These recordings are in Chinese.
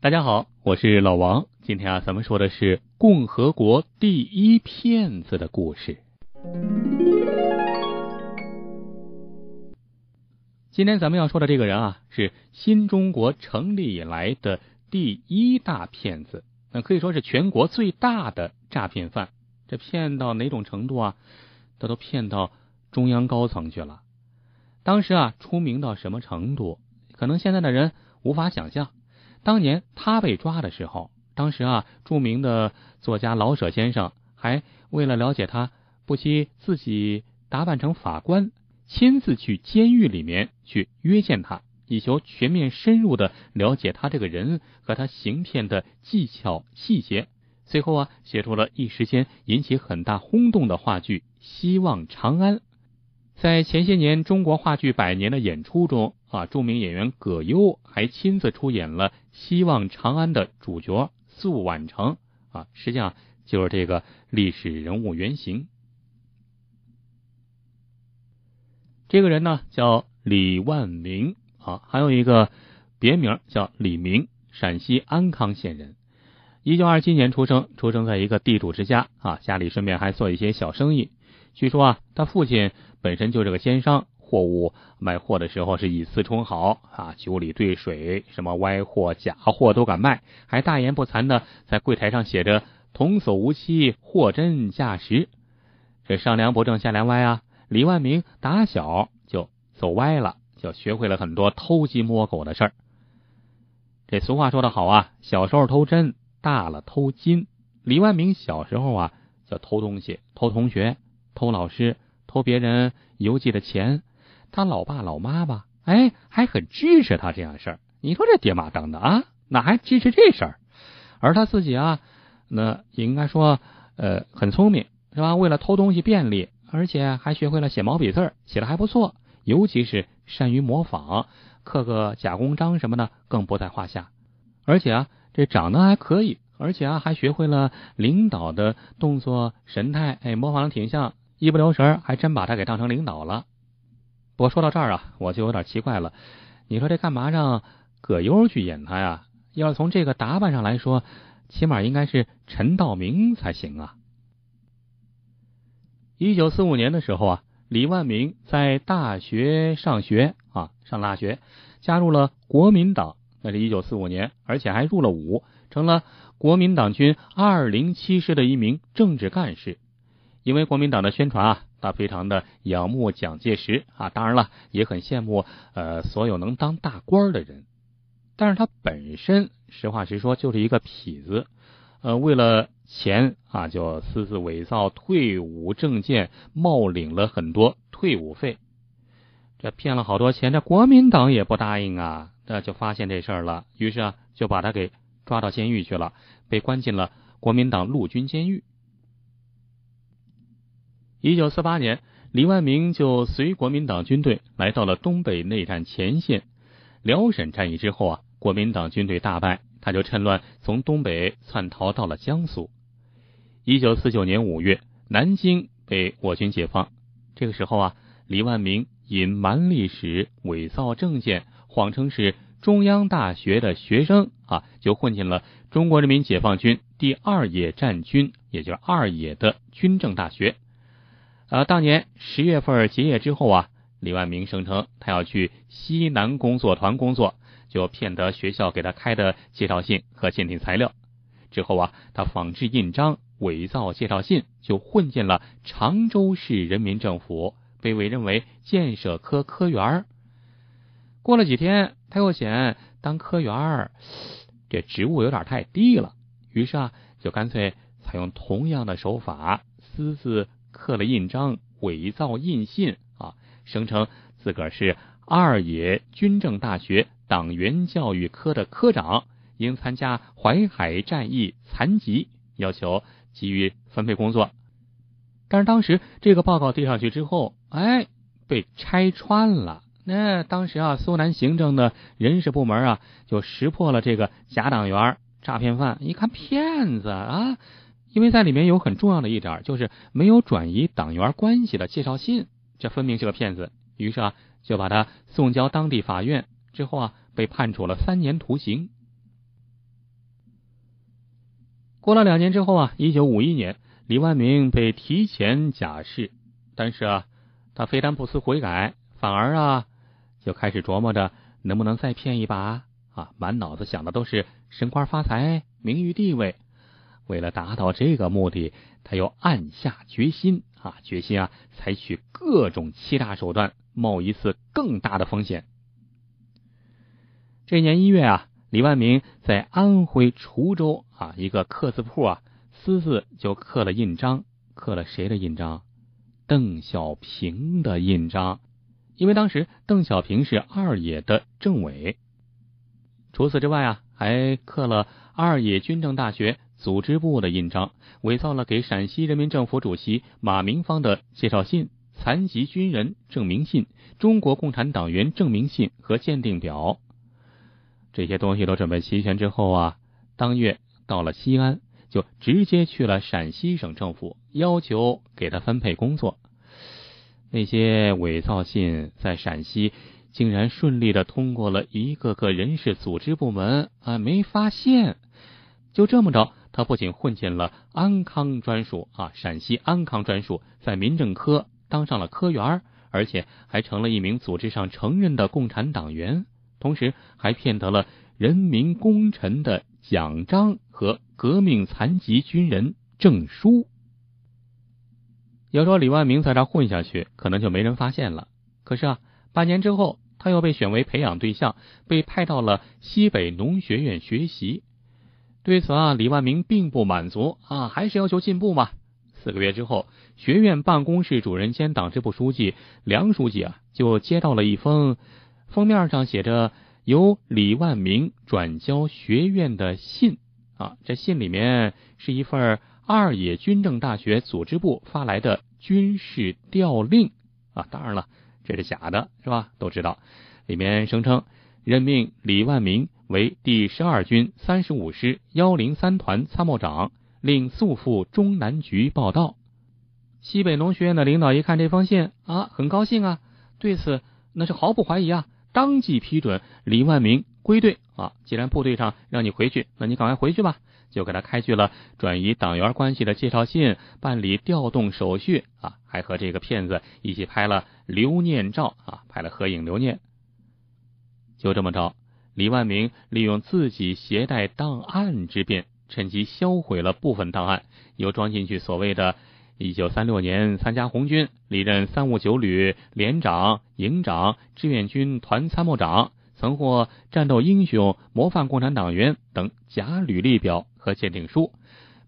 大家好，我是老王。今天啊，咱们说的是共和国第一骗子的故事。今天咱们要说的这个人啊，是新中国成立以来的第一大骗子，那可以说是全国最大的诈骗犯。这骗到哪种程度啊？他都骗到中央高层去了。当时啊，出名到什么程度？可能现在的人无法想象。当年他被抓的时候，当时啊，著名的作家老舍先生还为了了解他，不惜自己打扮成法官，亲自去监狱里面去约见他，以求全面深入的了解他这个人和他行骗的技巧细节。最后啊，写出了一时间引起很大轰动的话剧《希望长安》。在前些年中国话剧百年的演出中啊，著名演员葛优还亲自出演了《希望长安》的主角宿婉成啊，实际上就是这个历史人物原型。这个人呢叫李万明啊，还有一个别名叫李明，陕西安康县人，一九二七年出生，出生在一个地主之家啊，家里顺便还做一些小生意。据说啊，他父亲本身就是个奸商，货物卖货的时候是以次充好啊，酒里兑水，什么歪货、假货都敢卖，还大言不惭的在柜台上写着“童叟无欺，货真价实”。这上梁不正下梁歪啊，李万明打小就走歪了，就学会了很多偷鸡摸狗的事儿。这俗话说得好啊，小时候偷针，大了偷金。李万明小时候啊，就偷东西，偷同学。偷老师，偷别人邮寄的钱，他老爸老妈吧，哎，还很支持他这样事儿。你说这爹妈当的啊，哪还支持这事儿？而他自己啊，那也应该说，呃，很聪明，是吧？为了偷东西便利，而且还学会了写毛笔字，写的还不错，尤其是善于模仿，刻个假公章什么的更不在话下。而且啊，这长得还可以，而且啊，还学会了领导的动作神态，哎，模仿的挺像。一不留神，还真把他给当成领导了。不过说到这儿啊，我就有点奇怪了。你说这干嘛让葛优去演他呀？要是从这个打扮上来说，起码应该是陈道明才行啊。一九四五年的时候啊，李万明在大学上学啊，上大学，加入了国民党。那是一九四五年，而且还入了伍，成了国民党军二零七师的一名政治干事。因为国民党的宣传啊，他非常的仰慕蒋介石啊，当然了，也很羡慕呃所有能当大官的人。但是他本身实话实说就是一个痞子，呃，为了钱啊，就私自伪造退伍证件，冒领了很多退伍费，这骗了好多钱。这国民党也不答应啊，这就发现这事儿了，于是啊，就把他给抓到监狱去了，被关进了国民党陆军监狱。一九四八年，李万明就随国民党军队来到了东北内战前线。辽沈战役之后啊，国民党军队大败，他就趁乱从东北窜逃到了江苏。一九四九年五月，南京被我军解放。这个时候啊，李万明隐瞒历史、伪造证件，谎称是中央大学的学生啊，就混进了中国人民解放军第二野战军，也就是二野的军政大学。呃，当年十月份结业之后啊，李万明声称他要去西南工作团工作，就骗得学校给他开的介绍信和鉴定材料。之后啊，他仿制印章、伪造介绍信，就混进了常州市人民政府，被委任为建设科科员。过了几天，他又嫌当科员这职务有点太低了，于是啊，就干脆采用同样的手法，私自。刻了印章，伪造印信啊，声称自个儿是二野军政大学党员教育科的科长，因参加淮海战役残疾，要求给予分配工作。但是当时这个报告递上去之后，哎，被拆穿了。那当时啊，苏南行政的人事部门啊，就识破了这个假党员诈骗犯，一看骗子啊。因为在里面有很重要的一点，就是没有转移党员关系的介绍信，这分明是个骗子。于是啊，就把他送交当地法院，之后啊，被判处了三年徒刑。过了两年之后啊，一九五一年，李万明被提前假释，但是啊，他非但不思悔改，反而啊，就开始琢磨着能不能再骗一把啊，满脑子想的都是升官发财、名誉地位。为了达到这个目的，他又暗下决心啊，决心啊，采取各种欺诈手段，冒一次更大的风险。这年一月啊，李万明在安徽滁州啊一个刻字铺啊，私自就刻了印章，刻了谁的印章？邓小平的印章。因为当时邓小平是二野的政委。除此之外啊，还刻了二野军政大学。组织部的印章，伪造了给陕西人民政府主席马明芳的介绍信、残疾军人证明信、中国共产党员证明信和鉴定表。这些东西都准备齐全之后啊，当月到了西安，就直接去了陕西省政府，要求给他分配工作。那些伪造信在陕西竟然顺利的通过了一个个人事组织部门啊，没发现。就这么着。他不仅混进了安康专署啊，陕西安康专署，在民政科当上了科员，而且还成了一名组织上承认的共产党员，同时还骗得了人民功臣的奖章和革命残疾军人证书。要说李万明在这混下去，可能就没人发现了。可是啊，半年之后，他又被选为培养对象，被派到了西北农学院学习。对此啊，李万明并不满足啊，还是要求进步嘛。四个月之后，学院办公室主任兼党支部书记梁书记啊，就接到了一封封面上写着由李万明转交学院的信啊。这信里面是一份二野军政大学组织部发来的军事调令啊。当然了，这是假的，是吧？都知道，里面声称任命李万明。为第十二军三十五师幺零三团参谋长，令速赴中南局报道。西北农学院的领导一看这封信啊，很高兴啊，对此那是毫不怀疑啊，当即批准李万明归队啊。既然部队上让你回去，那你赶快回去吧。就给他开具了转移党员关系的介绍信，办理调动手续啊，还和这个骗子一起拍了留念照啊，拍了合影留念。就这么着。李万明利用自己携带档案之便，趁机销毁了部分档案，又装进去所谓的“一九三六年参加红军，历任三五九旅连长、营长、志愿军团参谋长，曾获战斗英雄、模范共产党员”等假履历表和鉴定书，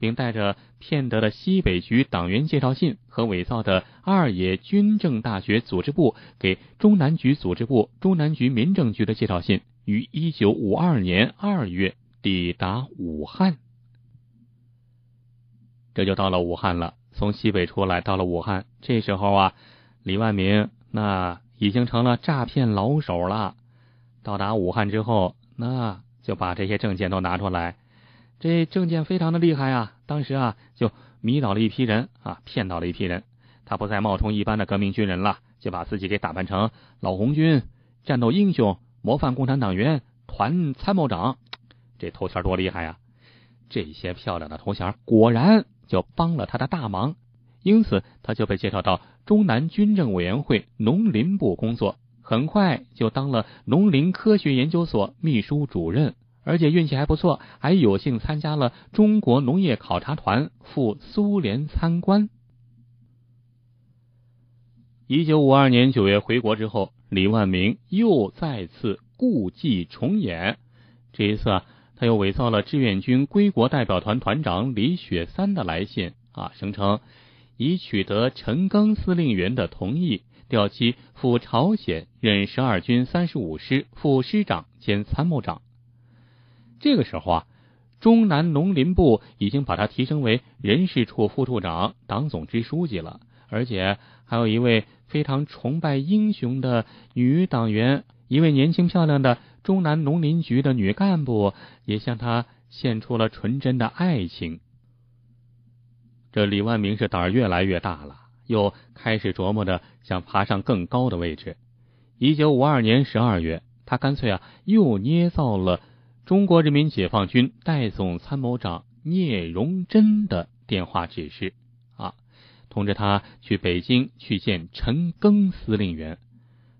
并带着骗得的西北局党员介绍信和伪造的二野军政大学组织部给中南局组织部、中南局民政局的介绍信。于一九五二年二月抵达武汉，这就到了武汉了。从西北出来，到了武汉，这时候啊，李万明那已经成了诈骗老手了。到达武汉之后，那就把这些证件都拿出来。这证件非常的厉害啊！当时啊，就迷倒了一批人啊，骗到了一批人。他不再冒充一般的革命军人了，就把自己给打扮成老红军、战斗英雄。模范共产党员团参谋长，这头衔多厉害呀！这些漂亮的头衔果然就帮了他的大忙，因此他就被介绍到中南军政委员会农林部工作，很快就当了农林科学研究所秘书主任，而且运气还不错，还有幸参加了中国农业考察团赴苏联参观。一九五二年九月回国之后。李万明又再次故伎重演，这一次啊，他又伪造了志愿军归国代表团团长李雪三的来信啊，声称已取得陈赓司令员的同意，调其赴朝鲜任十二军三十五师副师长兼参谋长。这个时候啊，中南农林部已经把他提升为人事处副处长、党总支书记了，而且还有一位。非常崇拜英雄的女党员，一位年轻漂亮的中南农林局的女干部，也向他献出了纯真的爱情。这李万明是胆儿越来越大了，又开始琢磨着想爬上更高的位置。一九五二年十二月，他干脆啊，又捏造了中国人民解放军代总参谋长聂荣臻的电话指示，通知他去北京去见陈赓司令员。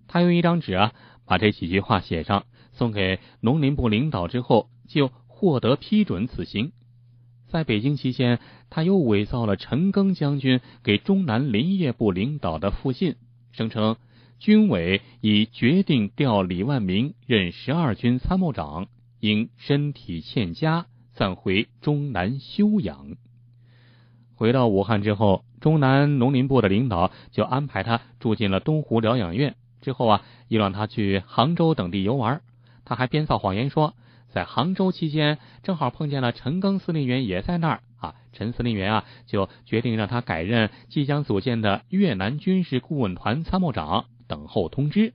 他用一张纸啊，把这几句话写上，送给农林部领导之后，就获得批准此行。在北京期间，他又伪造了陈赓将军给中南林业部领导的复信，声称军委已决定调李万明任十二军参谋长，因身体欠佳，暂回中南休养。回到武汉之后，东南农林部的领导就安排他住进了东湖疗养院，之后啊，又让他去杭州等地游玩。他还编造谎言说。在杭州期间，正好碰见了陈赓司令员也在那儿啊。陈司令员啊，就决定让他改任即将组建的越南军事顾问团参谋长，等候通知。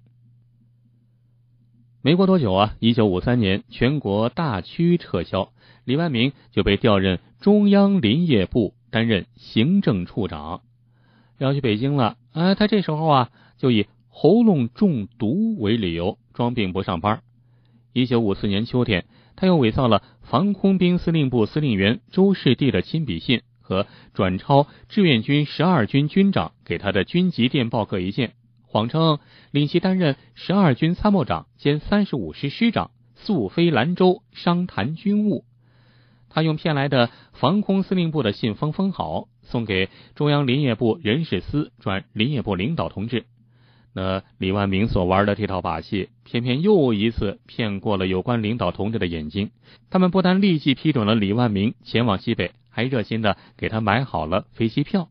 没过多久啊，一九五三年全国大区撤销，李万明就被调任中央林业部担任行政处长，要去北京了。啊，他这时候啊，就以喉咙中毒为理由装病不上班。一九五四年秋天，他又伪造了防空兵司令部司令员周士第的亲笔信和转抄志愿军十二军军长给他的军级电报各一件，谎称领其担任十二军参谋长兼三十五师师长，速飞兰州商谈军务。他用骗来的防空司令部的信封封好，送给中央林业部人事司转林业部领导同志。那李万明所玩的这套把戏，偏偏又一次骗过了有关领导同志的眼睛。他们不但立即批准了李万明前往西北，还热心的给他买好了飞机票。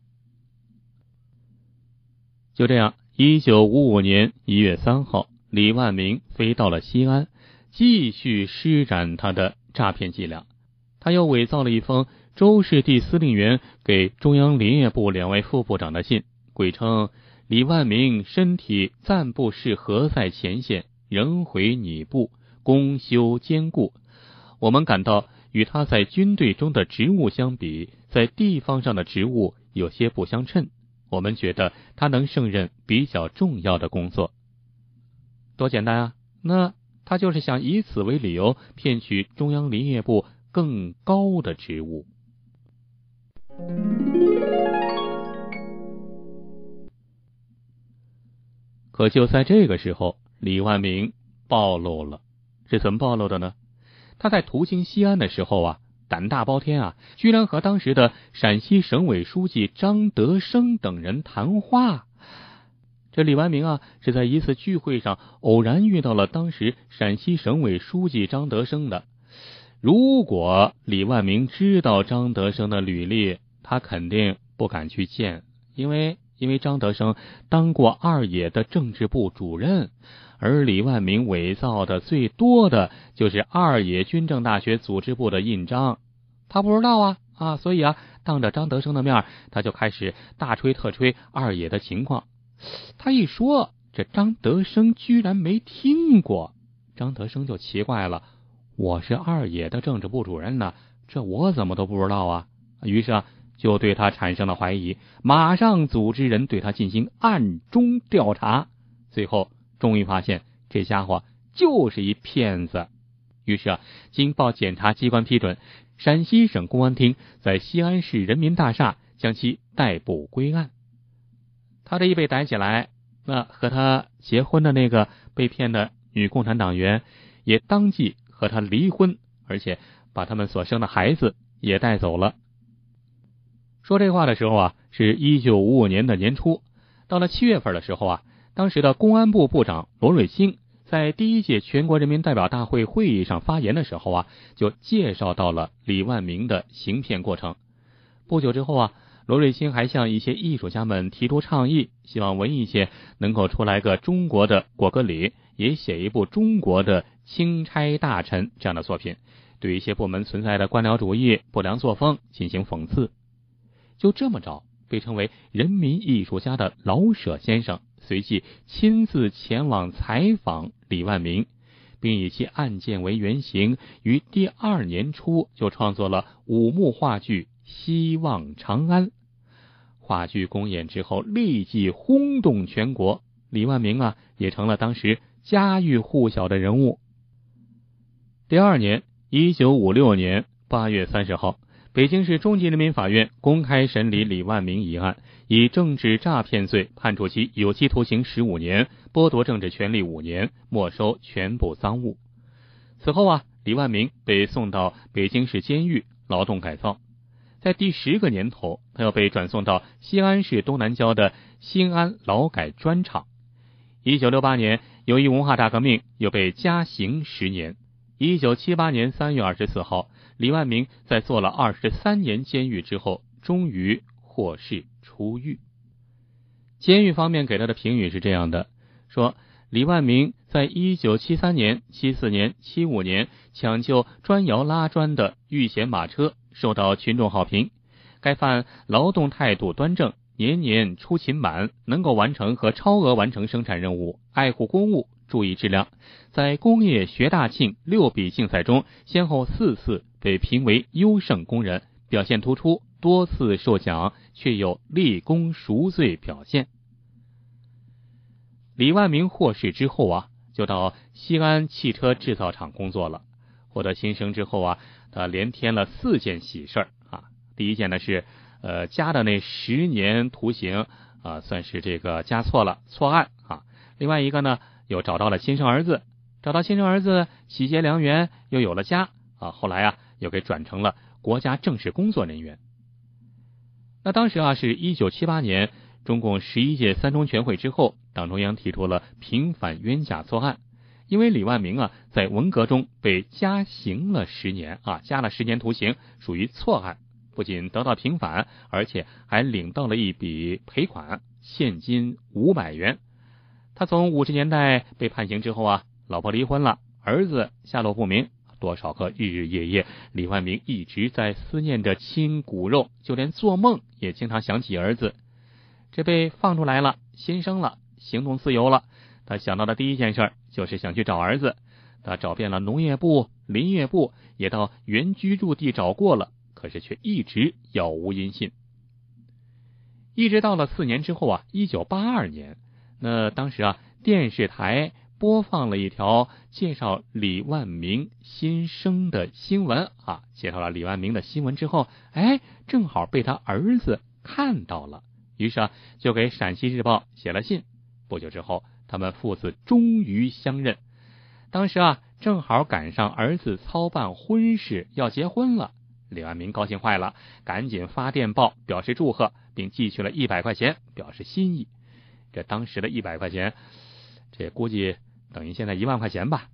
就这样，一九五五年一月三号，李万明飞到了西安，继续施展他的诈骗伎俩。他又伪造了一封周氏第司令员给中央林业部两位副部长的信，鬼称。李万明身体暂不适合在前线，仍回你部公休兼顾。我们感到与他在军队中的职务相比，在地方上的职务有些不相称。我们觉得他能胜任比较重要的工作。多简单啊！那他就是想以此为理由骗取中央林业部更高的职务。可就在这个时候，李万明暴露了。是怎么暴露的呢？他在途经西安的时候啊，胆大包天啊，居然和当时的陕西省委书记张德生等人谈话。这李万明啊，是在一次聚会上偶然遇到了当时陕西省委书记张德生的。如果李万明知道张德生的履历，他肯定不敢去见，因为。因为张德生当过二野的政治部主任，而李万明伪造的最多的就是二野军政大学组织部的印章，他不知道啊啊，所以啊，当着张德生的面，他就开始大吹特吹二野的情况。他一说，这张德生居然没听过，张德生就奇怪了：我是二野的政治部主任呢，这我怎么都不知道啊？于是啊。就对他产生了怀疑，马上组织人对他进行暗中调查，最后终于发现这家伙就是一骗子。于是啊，经报检察机关批准，陕西省公安厅在西安市人民大厦将其逮捕归案。他这一被逮起来，那和他结婚的那个被骗的女共产党员也当即和他离婚，而且把他们所生的孩子也带走了。说这话的时候啊，是一九五五年的年初。到了七月份的时候啊，当时的公安部部长罗瑞卿在第一届全国人民代表大会会议上发言的时候啊，就介绍到了李万明的行骗过程。不久之后啊，罗瑞卿还向一些艺术家们提出倡议，希望文艺界能够出来个中国的果戈里，也写一部中国的钦差大臣这样的作品，对一些部门存在的官僚主义、不良作风进行讽刺。就这么着，被称为人民艺术家的老舍先生随即亲自前往采访李万明，并以其案件为原型，于第二年初就创作了五幕话剧《希望长安》。话剧公演之后，立即轰动全国，李万明啊也成了当时家喻户晓的人物。第二年，一九五六年八月三十号。北京市中级人民法院公开审理李万明一案，以政治诈骗罪判处其有期徒刑十五年，剥夺政治权利五年，没收全部赃物。此后啊，李万明被送到北京市监狱劳动改造。在第十个年头，他又被转送到西安市东南郊的新安劳改砖厂。一九六八年，由于文化大革命，又被加刑十年。一九七八年三月二十四号。李万明在坐了二十三年监狱之后，终于获释出狱。监狱方面给他的评语是这样的：说李万明在一九七三年、七四年、七五年抢救砖窑拉砖的遇险马车，受到群众好评。该犯劳动态度端正，年年出勤满，能够完成和超额完成生产任务，爱护公务，注意质量。在工业学大庆六笔竞赛中，先后四次。被评为优胜工人，表现突出，多次受奖，却有立功赎罪表现。李万明获释之后啊，就到西安汽车制造厂工作了。获得新生之后啊，他连添了四件喜事儿啊。第一件呢是，呃，加的那十年徒刑啊，算是这个加错了，错案啊。另外一个呢，又找到了亲生儿子，找到亲生儿子，喜结良缘，又有了家啊。后来啊。又给转成了国家正式工作人员。那当时啊，是一九七八年中共十一届三中全会之后，党中央提出了平反冤假错案。因为李万明啊，在文革中被加刑了十年啊，加了十年徒刑，属于错案，不仅得到平反，而且还领到了一笔赔款，现金五百元。他从五十年代被判刑之后啊，老婆离婚了，儿子下落不明。多少个日日夜夜，李万明一直在思念着亲骨肉，就连做梦也经常想起儿子。这被放出来了，新生了，行动自由了。他想到的第一件事就是想去找儿子。他找遍了农业部、林业部，也到原居住地找过了，可是却一直杳无音信。一直到了四年之后啊，一九八二年，那当时啊，电视台。播放了一条介绍李万明新生的新闻啊，介绍了李万明的新闻之后，哎，正好被他儿子看到了，于是啊，就给陕西日报写了信。不久之后，他们父子终于相认。当时啊，正好赶上儿子操办婚事要结婚了，李万明高兴坏了，赶紧发电报表示祝贺，并寄去了一百块钱表示心意。这当时的一百块钱，这估计。等于现在一万块钱吧。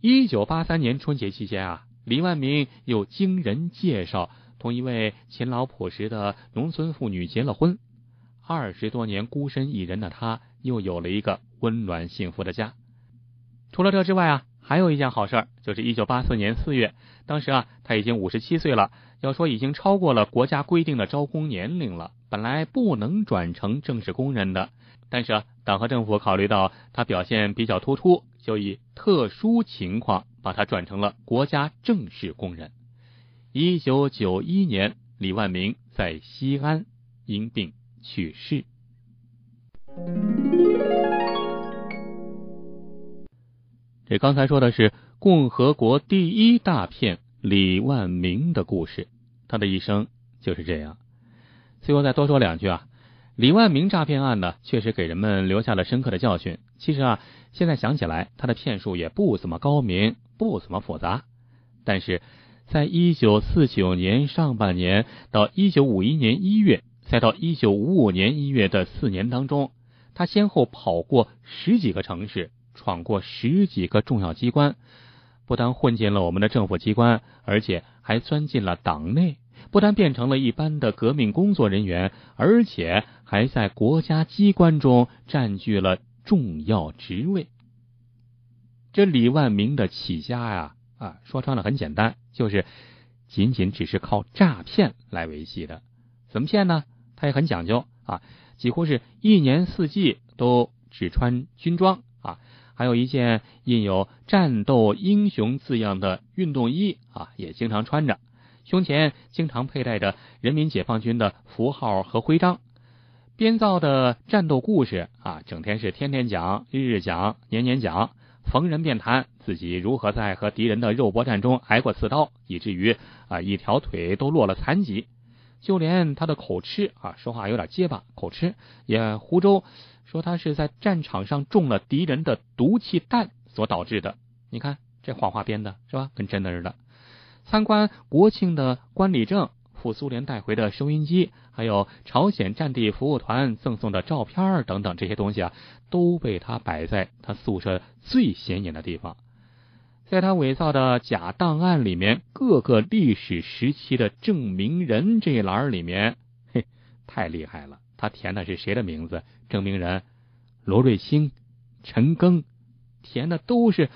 一九八三年春节期间啊，李万明又经人介绍，同一位勤劳朴实的农村妇女结了婚。二十多年孤身一人的他，又有了一个温暖幸福的家。除了这之外啊，还有一件好事，就是一九八四年四月，当时啊，他已经五十七岁了，要说已经超过了国家规定的招工年龄了，本来不能转成正式工人的。但是啊，党和政府考虑到他表现比较突出，就以特殊情况把他转成了国家正式工人。一九九一年，李万明在西安因病去世。这刚才说的是共和国第一大骗李万明的故事，他的一生就是这样。最后再多说两句啊。李万明诈骗案呢，确实给人们留下了深刻的教训。其实啊，现在想起来，他的骗术也不怎么高明，不怎么复杂。但是，在一九四九年上半年到一九五一年一月，再到一九五五年一月的四年当中，他先后跑过十几个城市，闯过十几个重要机关，不但混进了我们的政府机关，而且还钻进了党内。不但变成了一般的革命工作人员，而且还在国家机关中占据了重要职位。这李万明的起家呀，啊，说穿了很简单，就是仅仅只是靠诈骗来维系的。怎么骗呢？他也很讲究啊，几乎是一年四季都只穿军装，还有一件印有“战斗英雄”字样的运动衣啊，也经常穿着。胸前经常佩戴着人民解放军的符号和徽章，编造的战斗故事啊，整天是天天讲、日日讲、年年讲，逢人便谈，自己如何在和敌人的肉搏战中挨过刺刀，以至于啊一条腿都落了残疾。就连他的口吃啊，说话有点结巴，口吃也湖州说他是在战场上中了敌人的毒气弹所导致的。你看这谎话编的是吧？跟真的似的。参观国庆的观礼证、赴苏联带回的收音机，还有朝鲜战地服务团赠送的照片等等这些东西啊，都被他摆在他宿舍最显眼的地方。在他伪造的假档案里面，各个历史时期的证明人这一栏里面，嘿，太厉害了！他填的是谁的名字？证明人罗瑞卿、陈赓，填的都是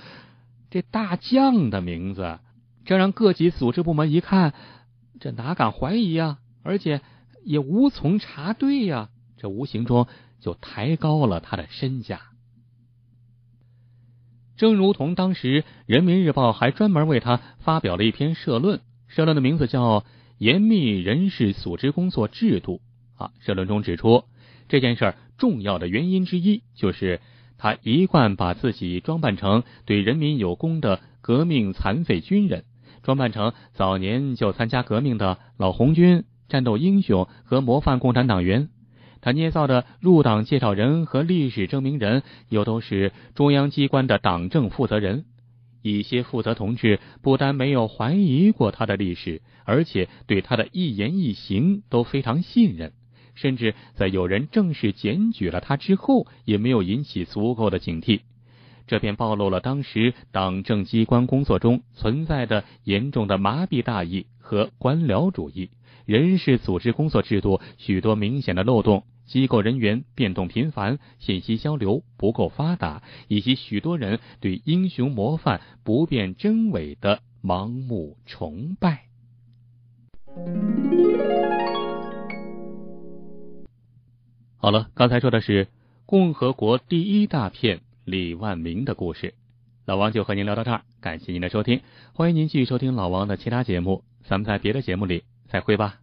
这大将的名字，这让各级组织部门一看，这哪敢怀疑呀？而且也无从查对呀，这无形中就抬高了他的身价。正如同当时《人民日报》还专门为他发表了一篇社论，社论的名字叫《严密人事组织工作制度》啊。社论中指出，这件事儿重要的原因之一就是他一贯把自己装扮成对人民有功的革命残废军人，装扮成早年就参加革命的老红军、战斗英雄和模范共产党员。他捏造的入党介绍人和历史证明人，又都是中央机关的党政负责人。一些负责同志不但没有怀疑过他的历史，而且对他的一言一行都非常信任，甚至在有人正式检举了他之后，也没有引起足够的警惕。这便暴露了当时党政机关工作中存在的严重的麻痹大意和官僚主义，人事组织工作制度许多明显的漏洞。机构人员变动频繁，信息交流不够发达，以及许多人对英雄模范不辨真伪的盲目崇拜。好了，刚才说的是共和国第一大片李万明的故事，老王就和您聊到这儿，感谢您的收听，欢迎您继续收听老王的其他节目，咱们在别的节目里再会吧。